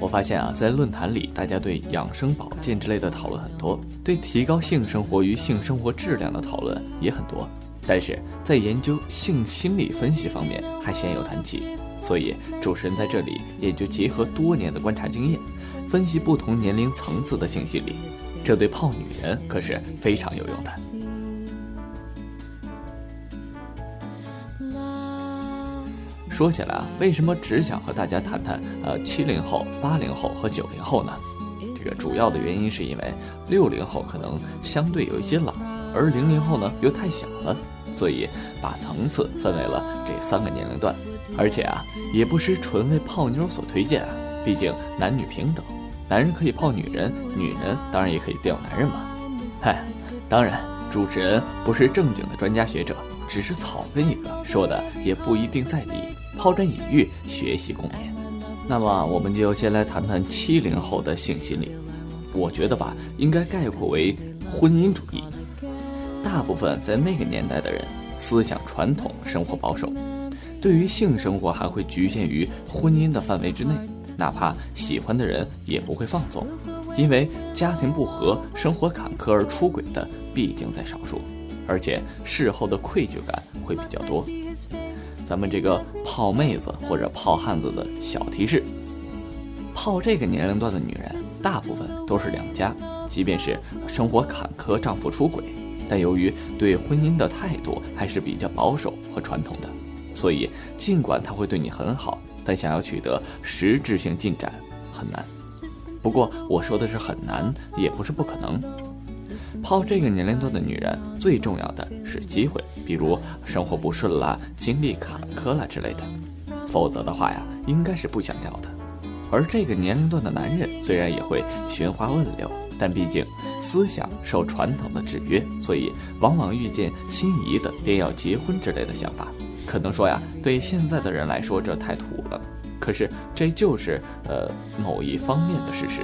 我发现啊，在论坛里，大家对养生保健之类的讨论很多，对提高性生活与性生活质量的讨论也很多，但是在研究性心理分析方面还鲜有谈及。所以主持人在这里也就结合多年的观察经验，分析不同年龄层次的性心理，这对泡女人可是非常有用的。说起来啊，为什么只想和大家谈谈呃七零后、八零后和九零后呢？这个主要的原因是因为六零后可能相对有一些老，而零零后呢又太小了，所以把层次分为了这三个年龄段。而且啊，也不是纯为泡妞所推荐啊，毕竟男女平等，男人可以泡女人，女人当然也可以钓男人嘛。嗨，当然主持人不是正经的专家学者，只是草根一个，说的也不一定在理。抛砖引玉，学习共勉。那么，我们就先来谈谈七零后的性心理。我觉得吧，应该概括为婚姻主义。大部分在那个年代的人，思想传统，生活保守，对于性生活还会局限于婚姻的范围之内，哪怕喜欢的人也不会放纵，因为家庭不和、生活坎坷而出轨的毕竟在少数，而且事后的愧疚感会比较多。咱们这个泡妹子或者泡汉子的小提示：泡这个年龄段的女人，大部分都是两家，即便是生活坎坷，丈夫出轨，但由于对婚姻的态度还是比较保守和传统的，所以尽管他会对你很好，但想要取得实质性进展很难。不过我说的是很难，也不是不可能。泡这个年龄段的女人，最重要的是机会，比如生活不顺啦、经历坎坷啦之类的，否则的话呀，应该是不想要的。而这个年龄段的男人虽然也会寻花问柳，但毕竟思想受传统的制约，所以往往遇见心仪的便要结婚之类的想法。可能说呀，对现在的人来说这太土了，可是这就是呃某一方面的事实。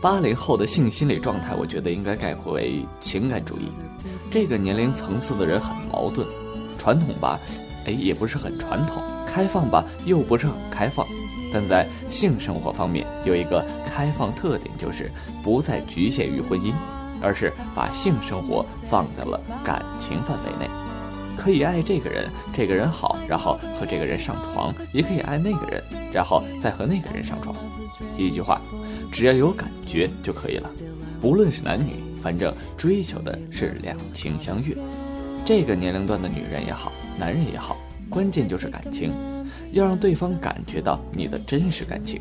八零后的性心理状态，我觉得应该概括为情感主义。这个年龄层次的人很矛盾，传统吧，哎，也不是很传统；开放吧，又不是很开放。但在性生活方面，有一个开放特点，就是不再局限于婚姻，而是把性生活放在了感情范围内。可以爱这个人，这个人好，然后和这个人上床；也可以爱那个人，然后再和那个人上床。一句话。只要有感觉就可以了，不论是男女，反正追求的是两情相悦。这个年龄段的女人也好，男人也好，关键就是感情，要让对方感觉到你的真实感情。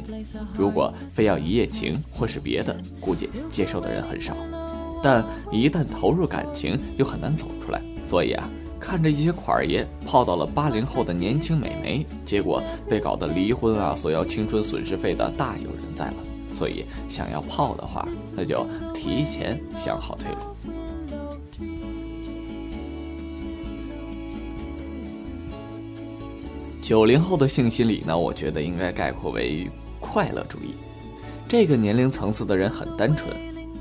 如果非要一夜情或是别的，估计接受的人很少。但一旦投入感情，又很难走出来。所以啊，看着一些款儿爷泡到了八零后的年轻美眉，结果被搞得离婚啊，索要青春损失费的大有人在了。所以，想要泡的话，那就提前想好退路。九零后的性心理呢，我觉得应该概括为快乐主义。这个年龄层次的人很单纯，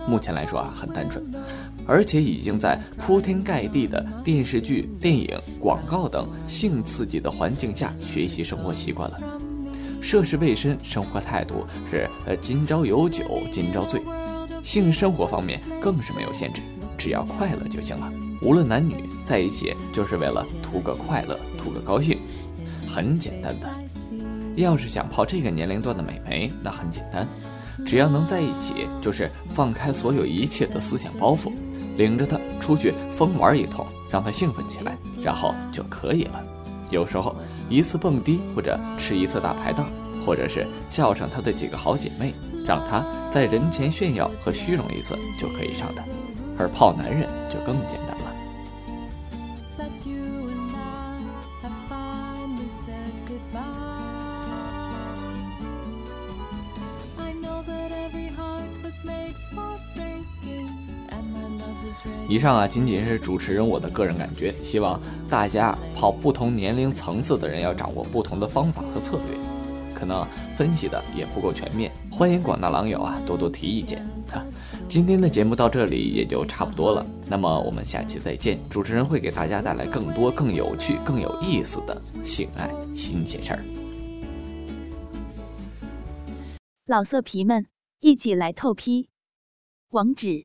目前来说啊，很单纯，而且已经在铺天盖地的电视剧、电影、广告等性刺激的环境下学习生活习惯了。涉世未深，生活态度是呃今朝有酒今朝醉，性生活方面更是没有限制，只要快乐就行了。无论男女在一起，就是为了图个快乐，图个高兴，很简单的。要是想泡这个年龄段的美眉，那很简单，只要能在一起，就是放开所有一切的思想包袱，领着她出去疯玩一通，让她兴奋起来，然后就可以了。有时候一次蹦迪，或者吃一次大排档，或者是叫上她的几个好姐妹，让她在人前炫耀和虚荣一次就可以上的。而泡男人就更简单了。以上啊，仅仅是主持人我的个人感觉，希望大家跑不同年龄层次的人要掌握不同的方法和策略，可能分析的也不够全面，欢迎广大狼友啊多多提意见。今天的节目到这里也就差不多了，那么我们下期再见，主持人会给大家带来更多、更有趣、更有意思的性爱新鲜事儿。老色皮们，一起来透批，网址。